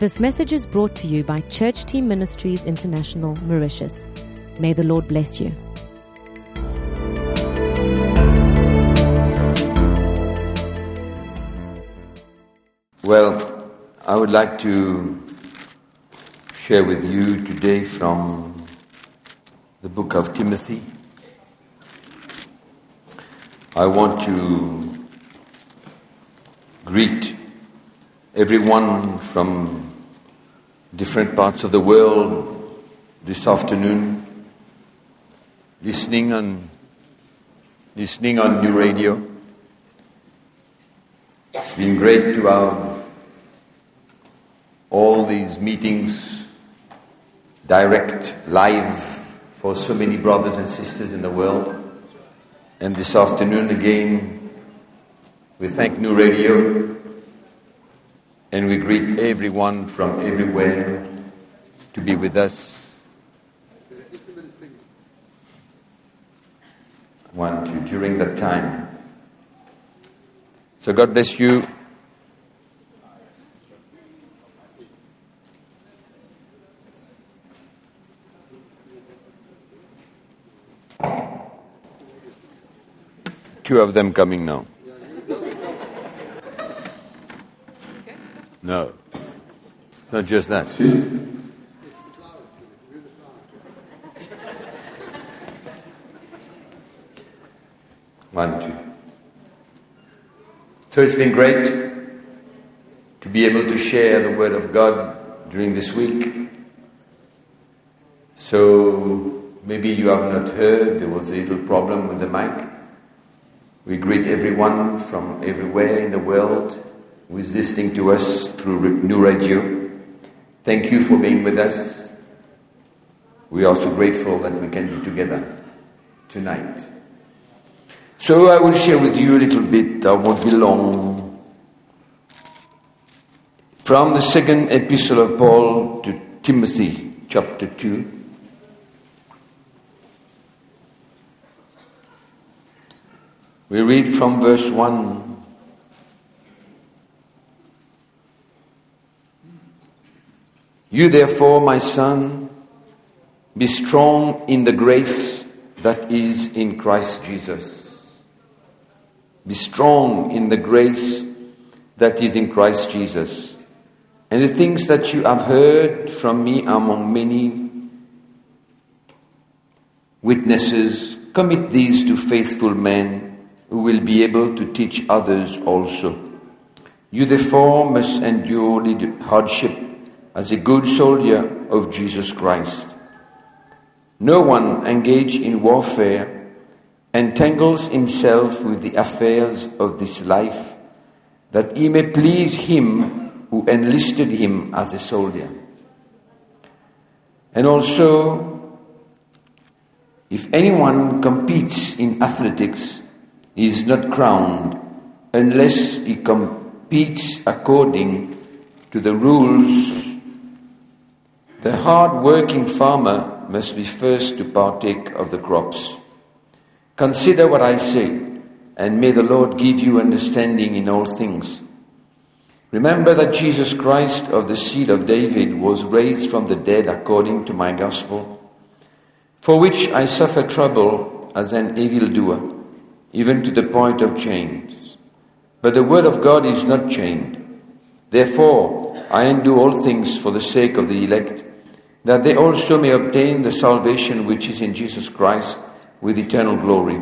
This message is brought to you by Church Team Ministries International, Mauritius. May the Lord bless you. Well, I would like to share with you today from the book of Timothy. I want to greet everyone from different parts of the world this afternoon listening on listening on new radio. It's been great to have all these meetings direct, live for so many brothers and sisters in the world. And this afternoon again, we thank New Radio and we greet everyone from everywhere to be with us. One, two, during that time. So God bless you. Two of them coming now. No. Not just that. One, two. So it's been great to be able to share the Word of God during this week. So maybe you have not heard, there was a little problem with the mic. We greet everyone from everywhere in the world who is listening to us through New Radio. Thank you for being with us. We are so grateful that we can be together tonight. So I will share with you a little bit, I won't be long, from the second epistle of Paul to Timothy, chapter 2. We read from verse 1. You therefore, my son, be strong in the grace that is in Christ Jesus. Be strong in the grace that is in Christ Jesus. And the things that you have heard from me among many witnesses, commit these to faithful men who will be able to teach others also. You therefore must endure hardship as a good soldier of Jesus Christ. No one engaged in warfare entangles himself with the affairs of this life, that he may please him who enlisted him as a soldier. And also, if anyone competes in athletics, he is not crowned unless he competes according to the rules. The hard working farmer must be first to partake of the crops. Consider what I say, and may the Lord give you understanding in all things. Remember that Jesus Christ of the seed of David was raised from the dead according to my gospel, for which I suffer trouble as an evildoer even to the point of chains. But the word of God is not chained. Therefore, I undo all things for the sake of the elect, that they also may obtain the salvation which is in Jesus Christ with eternal glory.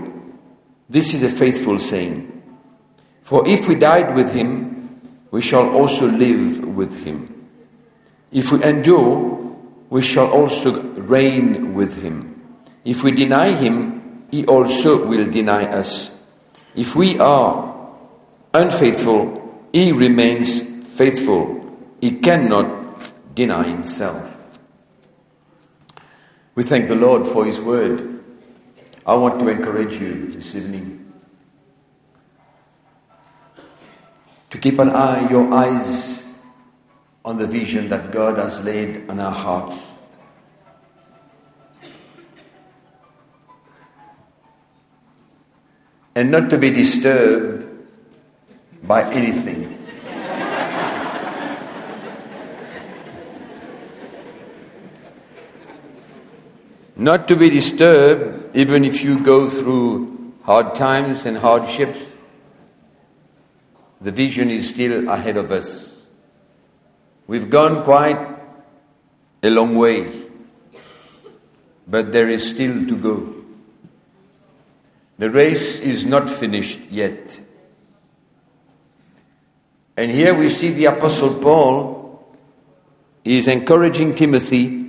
This is a faithful saying. For if we died with him, we shall also live with him. If we endure, we shall also reign with him. If we deny him, he also will deny us. If we are unfaithful, he remains faithful. He cannot deny himself. We thank the Lord for his word. I want to encourage you this evening to keep an eye, your eyes on the vision that God has laid on our hearts. and not to be disturbed by anything. Not to be disturbed even if you go through hard times and hardships. The vision is still ahead of us. We've gone quite a long way, but there is still to go. The race is not finished yet. And here we see the Apostle Paul is encouraging Timothy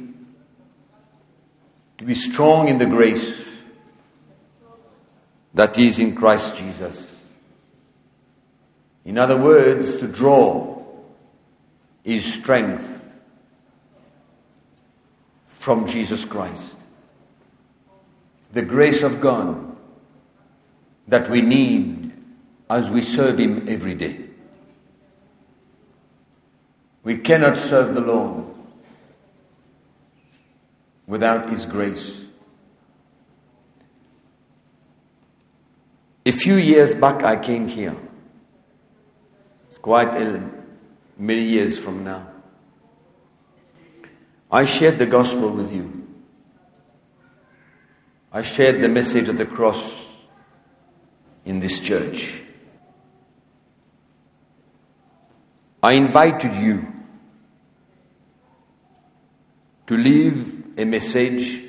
to be strong in the grace that is in Christ Jesus. In other words, to draw his strength from Jesus Christ. The grace of God that we need as we serve Him every day. We cannot serve the Lord without His grace. A few years back, I came here. It's quite a, many years from now. I shared the gospel with you. I shared the message of the cross in this church. I invited you to live a message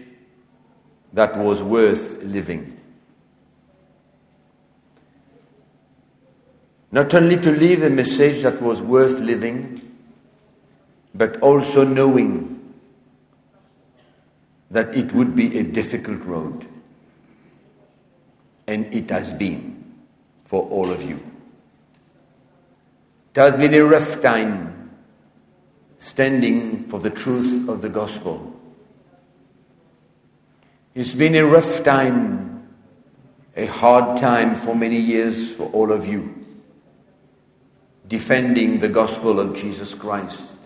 that was worth living. Not only to live a message that was worth living, but also knowing that it would be a difficult road. And it has been for all of you. It has been a rough time standing for the truth of the gospel. It's been a rough time, a hard time for many years for all of you, defending the gospel of Jesus Christ,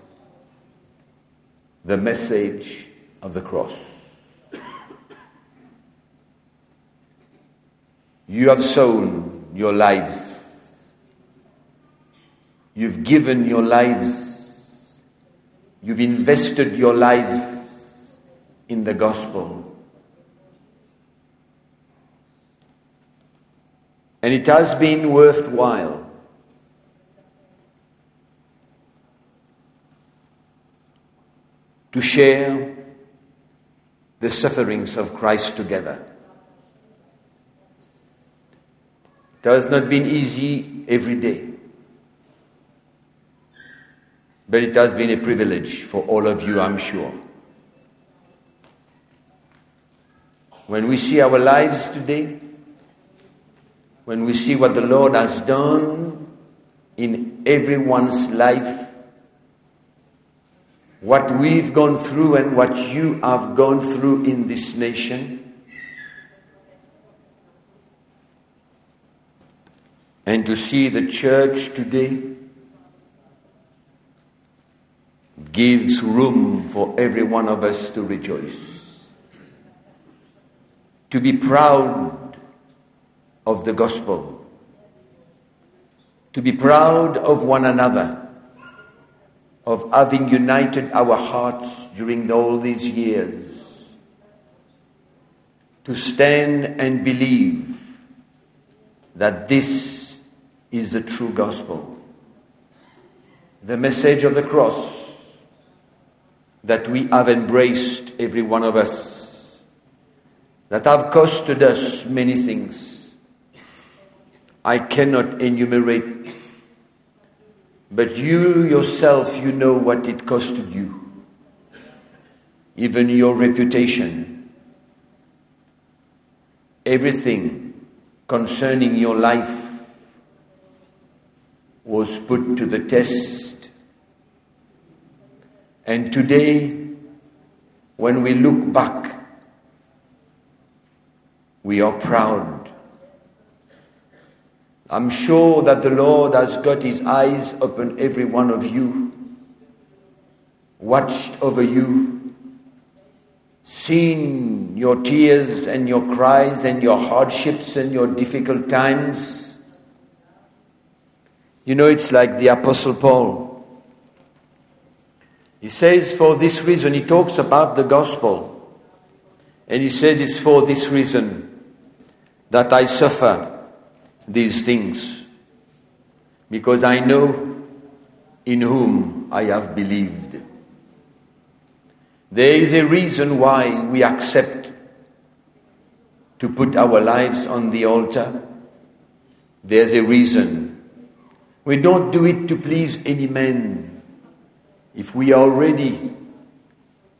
the message of the cross. You have sown your lives. You've given your lives. You've invested your lives in the gospel. And it has been worthwhile. To share the sufferings of Christ together. It has not been easy every day, but it has been a privilege for all of you, I'm sure. When we see our lives today, when we see what the Lord has done in everyone's life, what we've gone through and what you have gone through in this nation, and to see the church today gives room for every one of us to rejoice, to be proud of the gospel, to be proud of one another, of having united our hearts during all these years, to stand and believe that this is the true gospel, the message of the cross that we have embraced, every one of us, that have costed us many things I cannot enumerate. But you yourself, you know what it costed you. Even your reputation. Everything concerning your life was put to the test. And today, when we look back, we are proud I'm sure that the Lord has got his eyes upon every one of you, watched over you, seen your tears and your cries and your hardships and your difficult times. You know, it's like the Apostle Paul. He says, for this reason, he talks about the gospel. And he says, It's for this reason that I suffer these things, because I know in whom I have believed. There is a reason why we accept to put our lives on the altar. There's a reason. We don't do it to please any man. If we are ready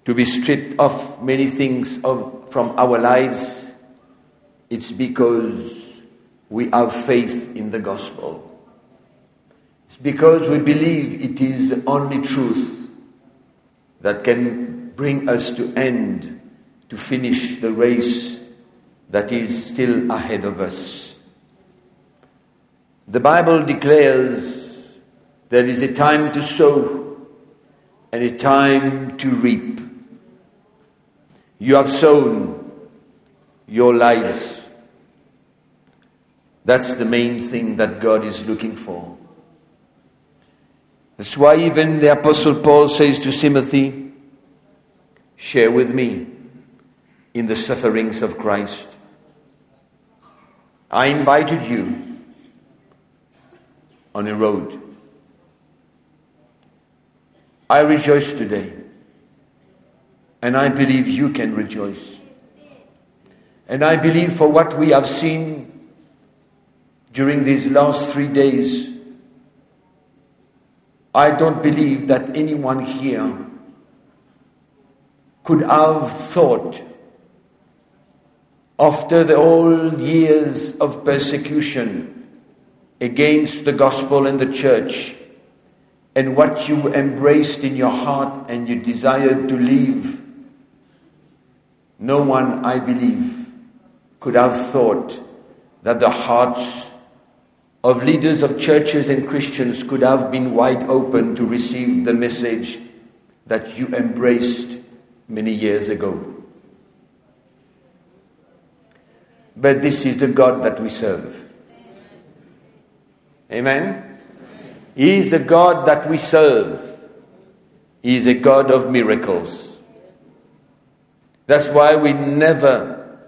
to be stripped of many things of, from our lives, it's because we have faith in the gospel. It's because we believe it is the only truth that can bring us to end, to finish the race that is still ahead of us. The Bible declares there is a time to sow and a time to reap. You have sown your lives. That's the main thing that God is looking for. That's why even the Apostle Paul says to Timothy, Share with me in the sufferings of Christ. I invited you on a road. I rejoice today, and I believe you can rejoice. And I believe for what we have seen during these last three days, I don't believe that anyone here could have thought after the old years of persecution against the gospel and the church, and what you embraced in your heart and you desired to leave, no one, I believe, could have thought that the hearts of leaders of churches and Christians could have been wide open to receive the message that you embraced many years ago. But this is the God that we serve. Amen? He is the God that we serve. He is a God of miracles. That's why we never,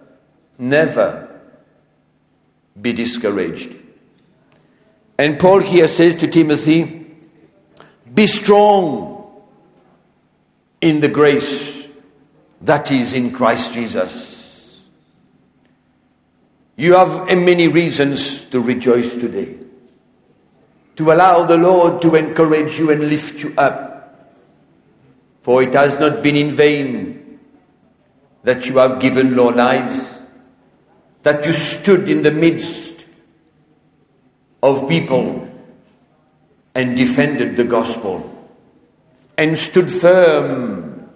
never be discouraged. And Paul here says to Timothy, Be strong in the grace that is in Christ Jesus. You have many reasons to rejoice today. To allow the Lord to encourage you and lift you up. For it has not been in vain that you have given your lives, that you stood in the midst of people and defended the gospel and stood firm,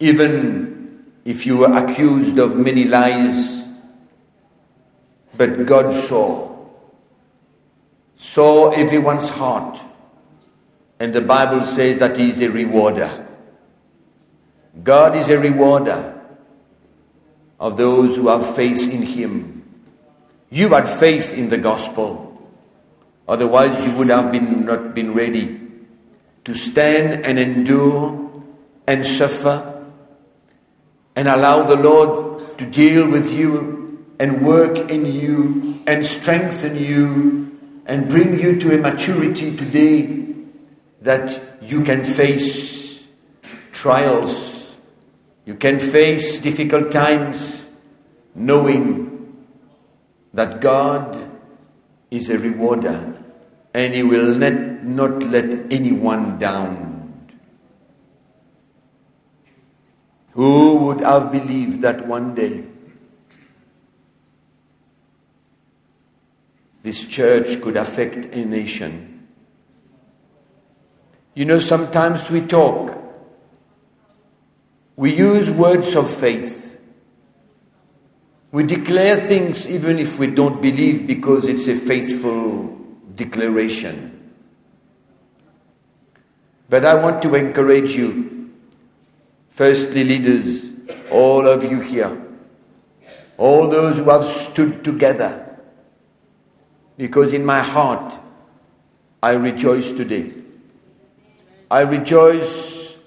even if you were accused of many lies but God saw, saw everyone's heart. And the Bible says that He is a rewarder. God is a rewarder of those who have faith in Him. You had faith in the gospel, otherwise, you would have been, not been ready to stand and endure and suffer and allow the Lord to deal with you and work in you and strengthen you and bring you to a maturity today that you can face trials, you can face difficult times, knowing that God is a rewarder and He will let, not let anyone down. Who would have believed that one day this church could affect a nation. You know, sometimes we talk, we use words of faith, we declare things even if we don't believe because it's a faithful declaration. But I want to encourage you, firstly, leaders, all of you here, all those who have stood together because in my heart I rejoice today. I rejoice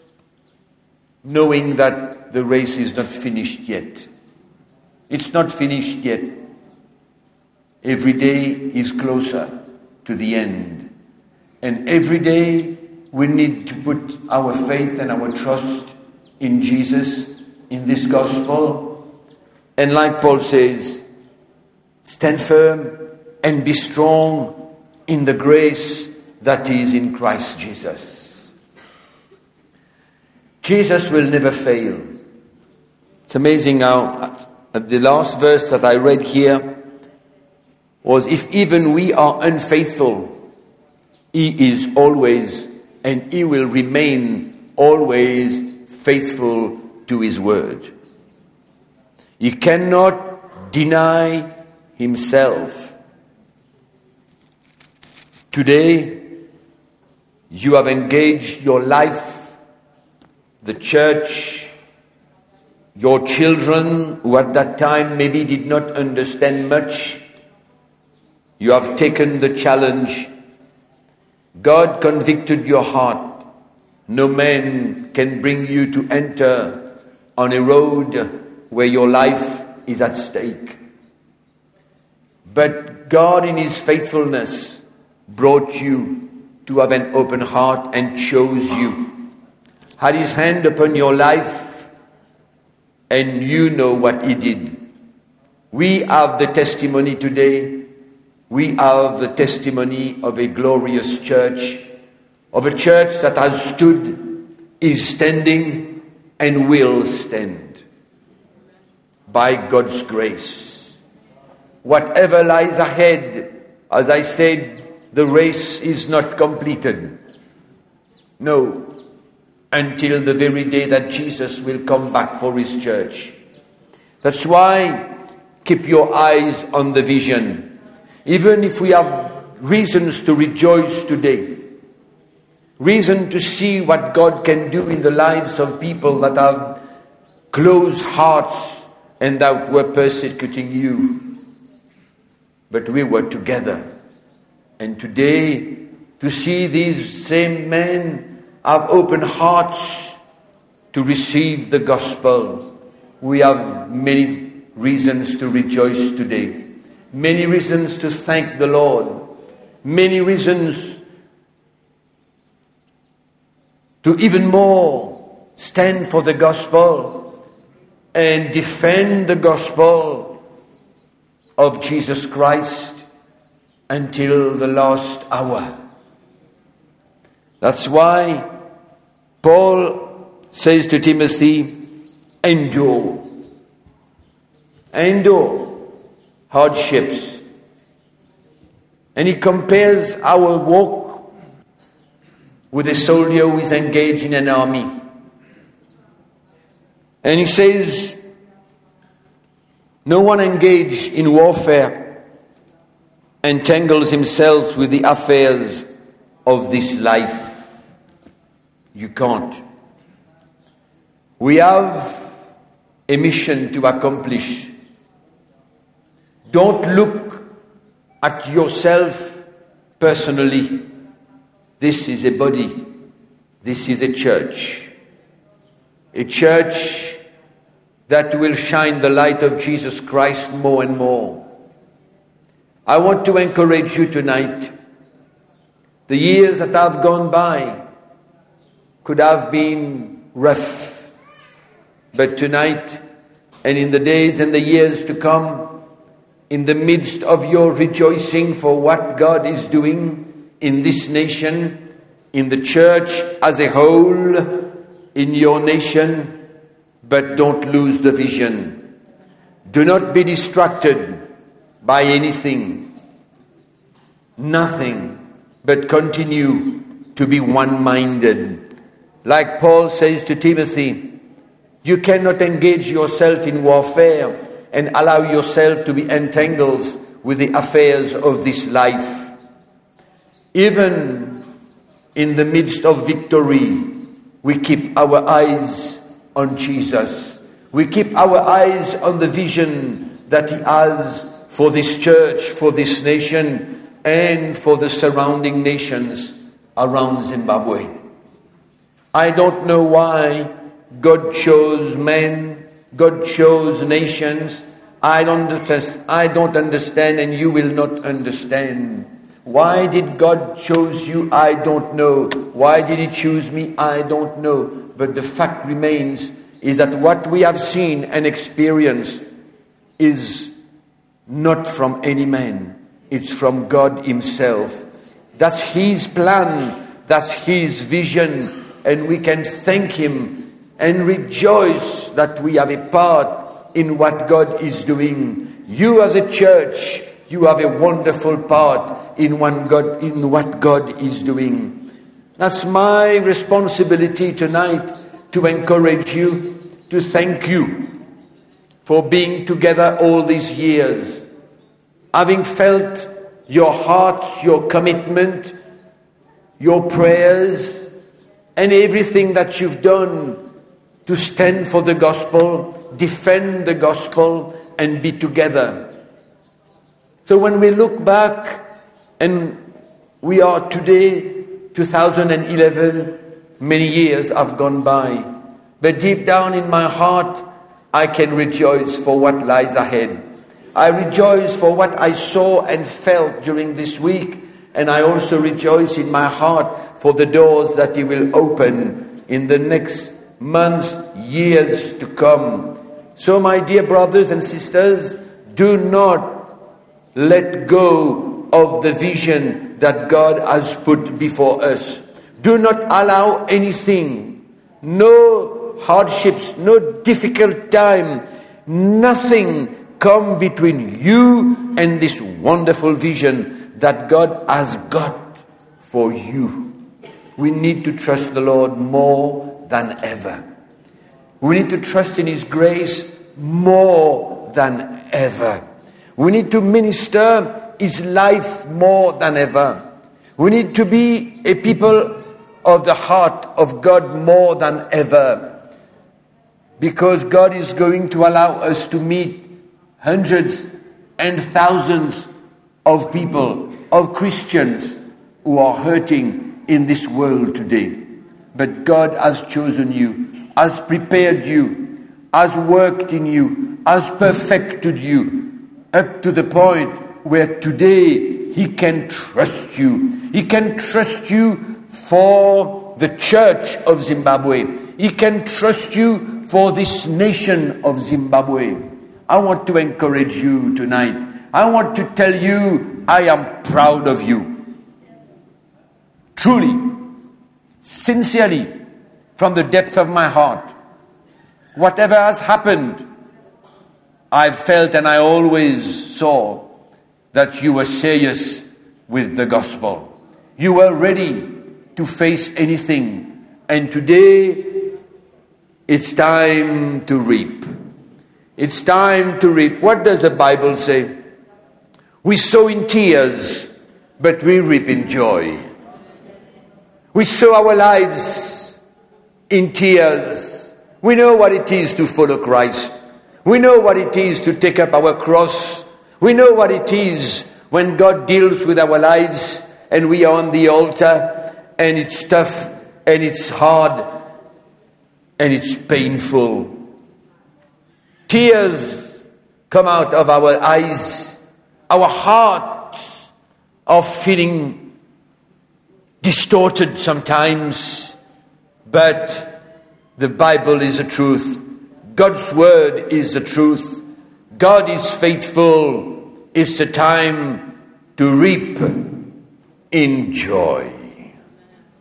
knowing that the race is not finished yet. It's not finished yet. Every day is closer to the end. And every day we need to put our faith and our trust in Jesus, in this gospel. And like Paul says, stand firm and be strong in the grace that is in Christ Jesus. Jesus will never fail. It's amazing how uh, the last verse that I read here was if even we are unfaithful, He is always and He will remain always faithful to His word. He cannot deny Himself. Today, you have engaged your life, the church, your children, who at that time maybe did not understand much. You have taken the challenge. God convicted your heart. No man can bring you to enter on a road where your life is at stake. But God, in His faithfulness, brought you to have an open heart and chose you, had his hand upon your life, and you know what he did. We have the testimony today. We have the testimony of a glorious church, of a church that has stood, is standing, and will stand by God's grace. Whatever lies ahead, as I said the race is not completed. No, until the very day that Jesus will come back for his church. That's why keep your eyes on the vision. Even if we have reasons to rejoice today, reason to see what God can do in the lives of people that have closed hearts and that were persecuting you. But we were together and today, to see these same men have open hearts to receive the gospel, we have many reasons to rejoice today, many reasons to thank the Lord, many reasons to even more stand for the gospel and defend the gospel of Jesus Christ until the last hour. That's why Paul says to Timothy, endure. Endure hardships. And he compares our walk with a soldier who is engaged in an army. And he says, no one engaged in warfare entangles himself with the affairs of this life. You can't. We have a mission to accomplish. Don't look at yourself personally. This is a body. This is a church. A church that will shine the light of Jesus Christ more and more. I want to encourage you tonight. The years that have gone by could have been rough, but tonight and in the days and the years to come, in the midst of your rejoicing for what God is doing in this nation, in the church as a whole, in your nation, but don't lose the vision. Do not be distracted by anything, nothing, but continue to be one minded. Like Paul says to Timothy, you cannot engage yourself in warfare and allow yourself to be entangled with the affairs of this life. Even in the midst of victory, we keep our eyes on Jesus. We keep our eyes on the vision that He has for this church, for this nation, and for the surrounding nations around Zimbabwe. I don't know why God chose men, God chose nations. I don't, I don't understand, and you will not understand. Why did God choose you? I don't know. Why did He choose me? I don't know. But the fact remains is that what we have seen and experienced is not from any man. It's from God Himself. That's His plan. That's His vision. And we can thank Him and rejoice that we have a part in what God is doing. You as a church, you have a wonderful part in, one God, in what God is doing. That's my responsibility tonight to encourage you, to thank you for being together all these years, having felt your hearts, your commitment, your prayers, and everything that you've done to stand for the gospel, defend the gospel, and be together. So when we look back and we are today, 2011, many years have gone by, but deep down in my heart, I can rejoice for what lies ahead. I rejoice for what I saw and felt during this week, and I also rejoice in my heart for the doors that He will open in the next months, years to come. So, my dear brothers and sisters, do not let go of the vision that God has put before us. Do not allow anything, no hardships, no difficult time, nothing come between you and this wonderful vision that God has got for you. We need to trust the Lord more than ever. We need to trust in His grace more than ever. We need to minister His life more than ever. We need to be a people of the heart of God more than ever. Because God is going to allow us to meet hundreds and thousands of people, of Christians who are hurting in this world today. But God has chosen you, has prepared you, has worked in you, has perfected you, up to the point where today He can trust you. He can trust you for the church of Zimbabwe. He can trust you for this nation of Zimbabwe. I want to encourage you tonight. I want to tell you I am proud of you. Truly, sincerely, from the depth of my heart. Whatever has happened, I felt and I always saw that you were serious with the gospel. You were ready to face anything. And today, it's time to reap. It's time to reap. What does the Bible say? We sow in tears, but we reap in joy. We sow our lives in tears. We know what it is to follow Christ. We know what it is to take up our cross. We know what it is when God deals with our lives and we are on the altar and it's tough and it's hard and it's painful. Tears come out of our eyes. Our hearts are feeling distorted sometimes, but the Bible is the truth. God's word is the truth. God is faithful. It's a time to reap in joy.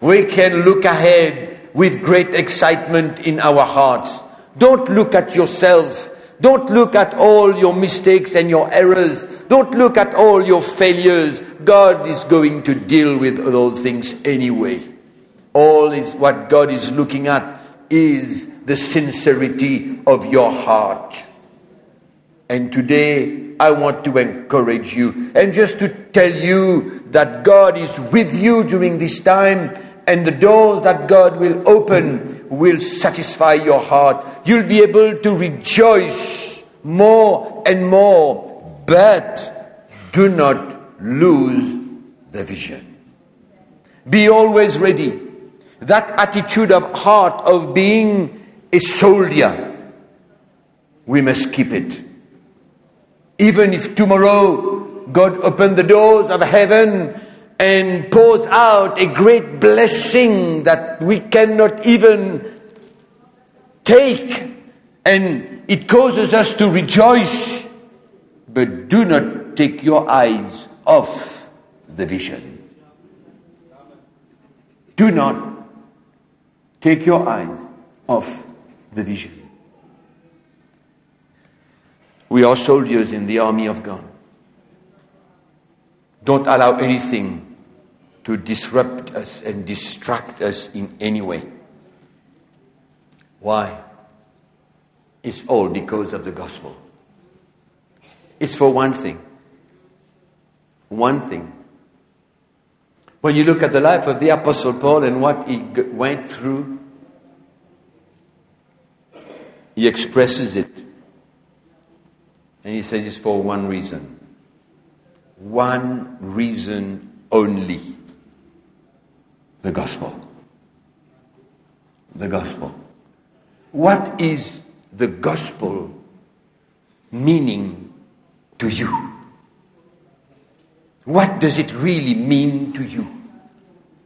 We can look ahead with great excitement in our hearts. Don't look at yourself. Don't look at all your mistakes and your errors. Don't look at all your failures. God is going to deal with those things anyway. All is what God is looking at is the sincerity of your heart. And today, I want to encourage you and just to tell you that God is with you during this time, and the doors that God will open will satisfy your heart. You'll be able to rejoice more and more, but do not lose the vision. Be always ready. That attitude of heart of being a soldier, we must keep it. Even if tomorrow God opened the doors of heaven and pours out a great blessing that we cannot even take, and it causes us to rejoice, but do not take your eyes off the vision. Do not take your eyes off the vision. We are soldiers in the army of God. Don't allow anything to disrupt us and distract us in any way. Why? It's all because of the gospel. It's for one thing. One thing. When you look at the life of the Apostle Paul and what he went through, he expresses it. And he says it's for one reason. One reason only the gospel. The gospel. What is the gospel meaning to you? What does it really mean to you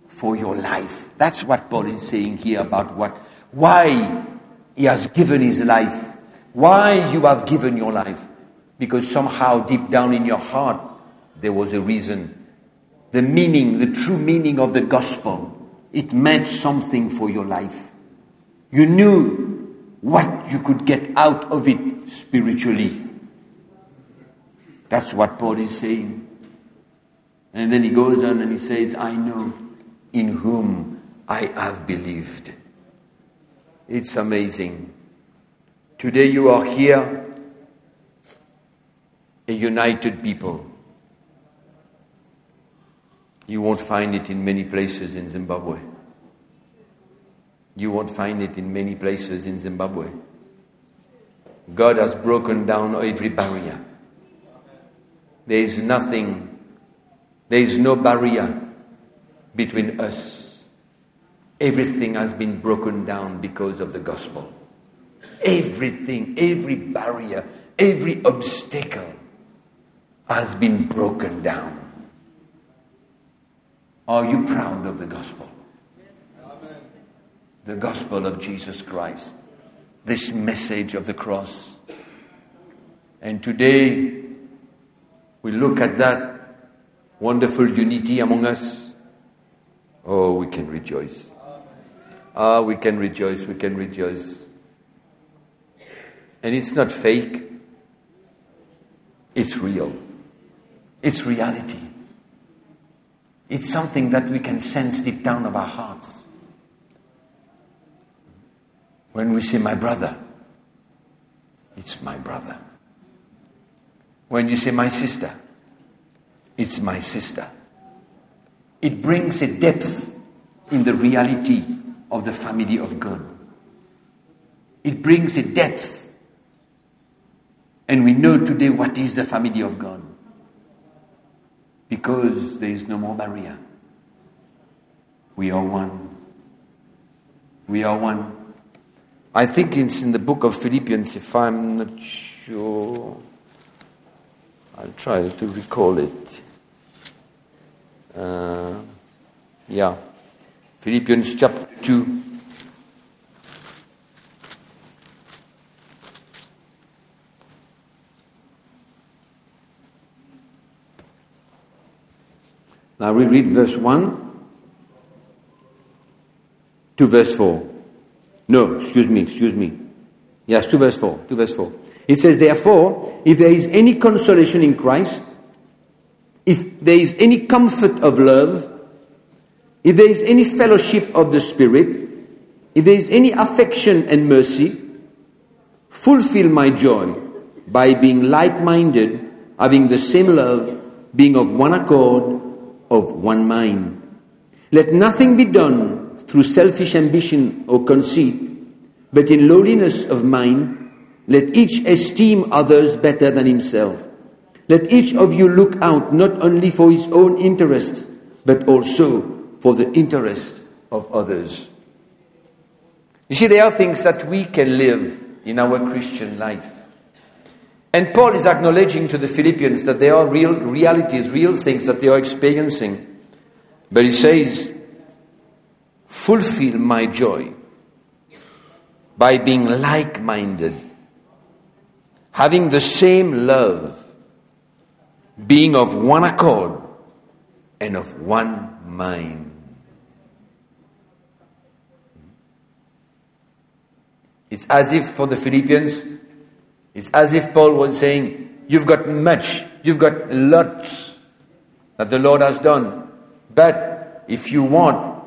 for your life? That's what Paul is saying here about what, why he has given his life, why you have given your life. Because somehow deep down in your heart, there was a reason the meaning, the true meaning of the gospel. It meant something for your life. You knew what you could get out of it spiritually. That's what Paul is saying. And then he goes on and he says, I know in whom I have believed. It's amazing. Today you are here, a united people. You won't find it in many places in Zimbabwe. You won't find it in many places in Zimbabwe. God has broken down every barrier. There is nothing, there is no barrier between us. Everything has been broken down because of the gospel. Everything, every barrier, every obstacle has been broken down. Are you proud of the gospel? The gospel of Jesus Christ, this message of the cross. And today, we look at that wonderful unity among us. Oh, we can rejoice. Ah, we can rejoice, we can rejoice. And it's not fake, it's real, it's reality. It's something that we can sense deep down of our hearts. When we say, my brother, it's my brother. When you say, my sister, it's my sister. It brings a depth in the reality of the family of God. It brings a depth. And we know today what is the family of God because there is no more barrier. We are one. We are one. I think it's in the book of Philippians, if I'm not sure. I'll try to recall it. Uh, yeah. Philippians chapter 2. Now we read verse 1 to verse 4. No, excuse me, excuse me. Yes, to verse 4. To verse 4. It says, Therefore, if there is any consolation in Christ, if there is any comfort of love, if there is any fellowship of the Spirit, if there is any affection and mercy, fulfill my joy by being like minded, having the same love, being of one accord of one mind. Let nothing be done through selfish ambition or conceit, but in lowliness of mind, let each esteem others better than himself. Let each of you look out not only for his own interests, but also for the interest of others. You see, there are things that we can live in our Christian life. And Paul is acknowledging to the Philippians that there are real realities, real things that they are experiencing. But he says, fulfill my joy by being like minded, having the same love, being of one accord and of one mind. It's as if for the Philippians, it's as if Paul was saying, You've got much, you've got lots that the Lord has done. But if you want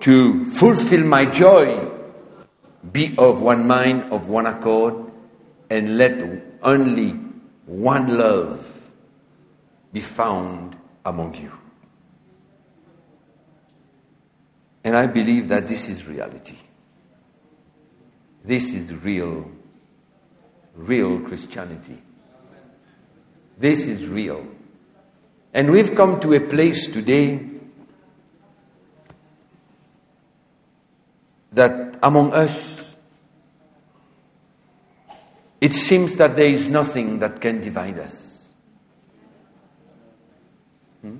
to fulfill my joy, be of one mind, of one accord, and let only one love be found among you. And I believe that this is reality. This is real, real Christianity. This is real. And we've come to a place today that among us, it seems that there is nothing that can divide us. Hmm?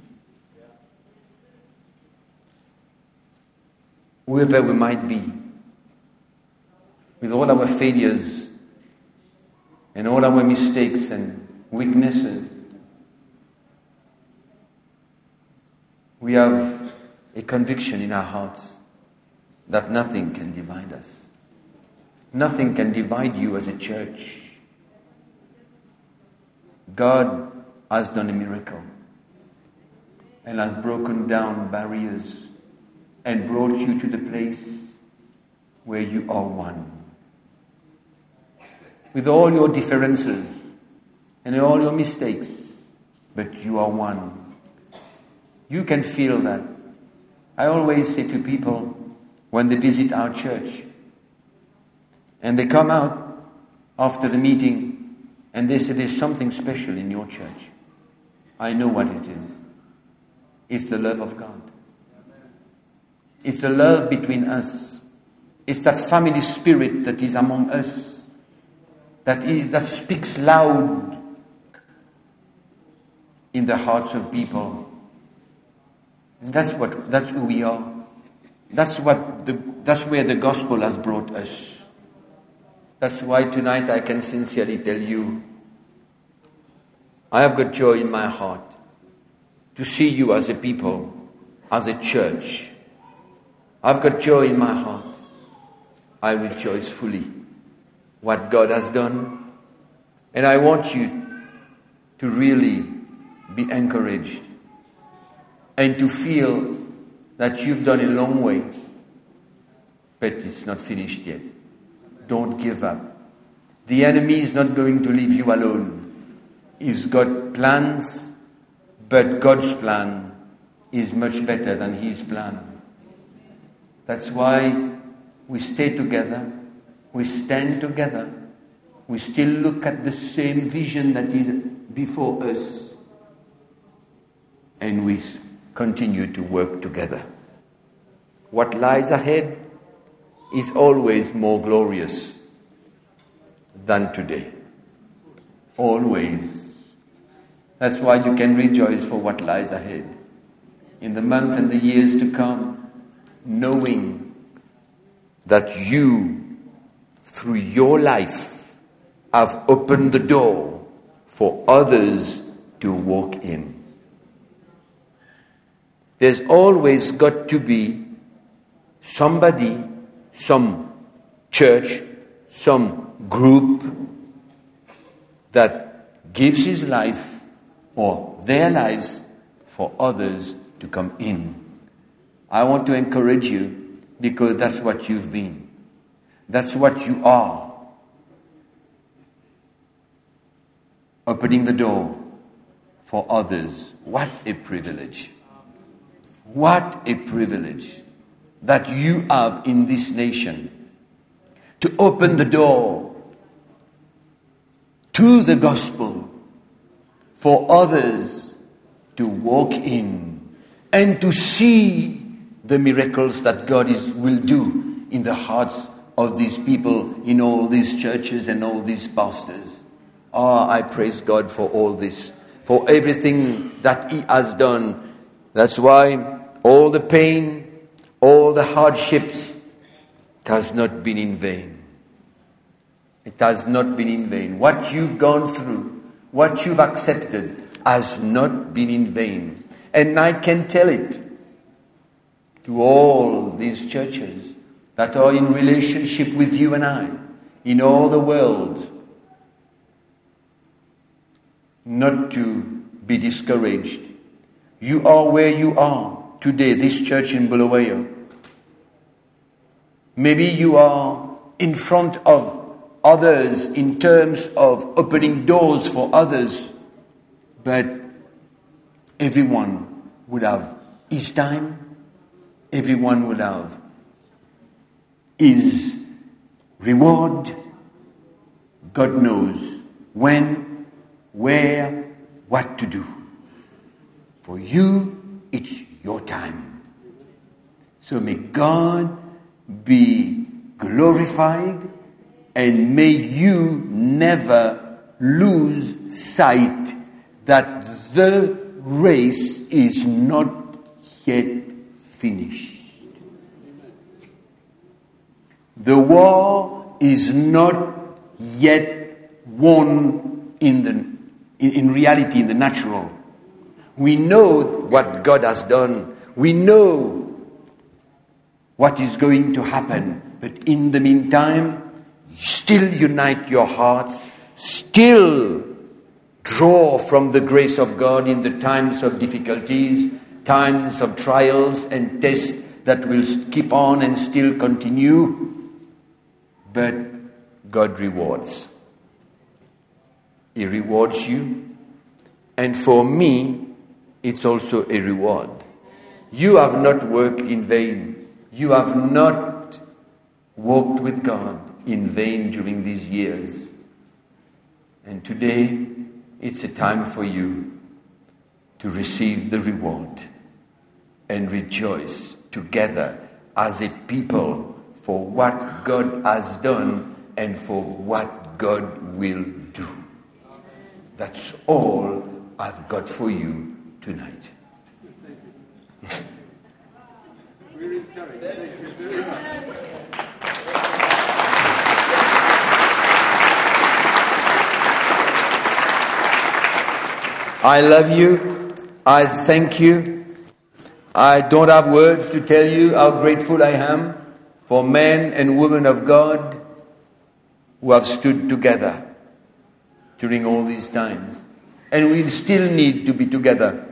Whoever we might be, with all our failures and all our mistakes and weaknesses, we have a conviction in our hearts that nothing can divide us. Nothing can divide you as a church. God has done a miracle and has broken down barriers and brought you to the place where you are one with all your differences and all your mistakes, but you are one. You can feel that. I always say to people when they visit our church and they come out after the meeting and they say there's something special in your church. I know what it is. It's the love of God. It's the love between us. It's that family spirit that is among us that, is, that speaks loud in the hearts of people. And that's what that's who we are. That's what the, that's where the gospel has brought us. That's why tonight I can sincerely tell you I have got joy in my heart to see you as a people, as a church. I've got joy in my heart. I rejoice fully what God has done. And I want you to really be encouraged and to feel that you've done a long way, but it's not finished yet. Don't give up. The enemy is not going to leave you alone. He's got plans, but God's plan is much better than his plan. That's why we stay together we stand together, we still look at the same vision that is before us, and we continue to work together. What lies ahead is always more glorious than today. Always. That's why you can rejoice for what lies ahead in the months and the years to come, knowing that you through your life, I've opened the door for others to walk in. There's always got to be somebody, some church, some group that gives his life or their lives for others to come in. I want to encourage you because that's what you've been. That's what you are. Opening the door for others. What a privilege. What a privilege that you have in this nation to open the door to the gospel for others to walk in and to see the miracles that God is, will do in the hearts of these people, in all these churches and all these pastors. Ah, oh, I praise God for all this, for everything that He has done. That's why all the pain, all the hardships, has not been in vain. It has not been in vain. What you've gone through, what you've accepted, has not been in vain. And I can tell it to all these churches that are in relationship with you and I in all the world not to be discouraged. You are where you are today, this church in Bulawayo. Maybe you are in front of others in terms of opening doors for others, but everyone would have his time, everyone would have his reward. God knows when, where, what to do. For you, it's your time. So may God be glorified and may you never lose sight that the race is not yet finished. The war is not yet won in, the, in, in reality, in the natural. We know what God has done. We know what is going to happen. But in the meantime, still unite your hearts, still draw from the grace of God in the times of difficulties, times of trials and tests that will keep on and still continue but God rewards. He rewards you, and for me, it's also a reward. You have not worked in vain. You have not walked with God in vain during these years. And today, it's a time for you to receive the reward and rejoice together as a people for what God has done and for what God will do. That's all I've got for you tonight. I love you. I thank you. I don't have words to tell you how grateful I am for men and women of God who have stood together during all these times. And we still need to be together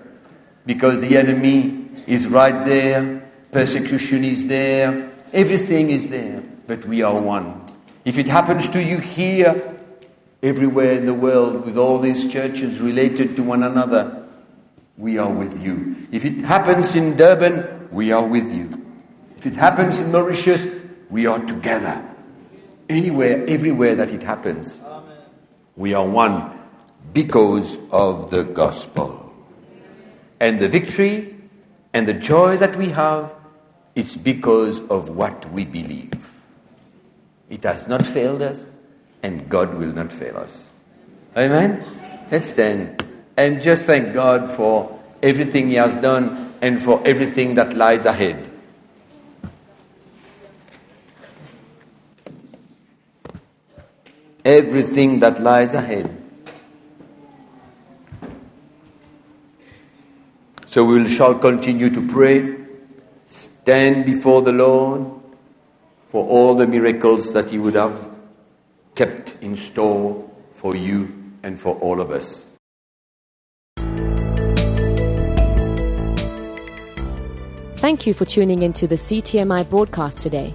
because the enemy is right there, persecution is there, everything is there, but we are one. If it happens to you here, everywhere in the world, with all these churches related to one another, we are with you. If it happens in Durban, we are with you. If it happens in Mauritius, we are together. Anywhere, everywhere that it happens, we are one because of the gospel. And the victory and the joy that we have, it's because of what we believe. It has not failed us, and God will not fail us. Amen? Let's stand and just thank God for everything He has done and for everything that lies ahead. Everything that lies ahead. So we shall continue to pray, stand before the Lord for all the miracles that He would have kept in store for you and for all of us. Thank you for tuning into the CTMI broadcast today.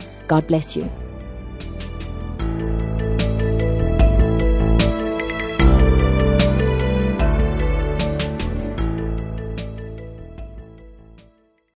God bless you.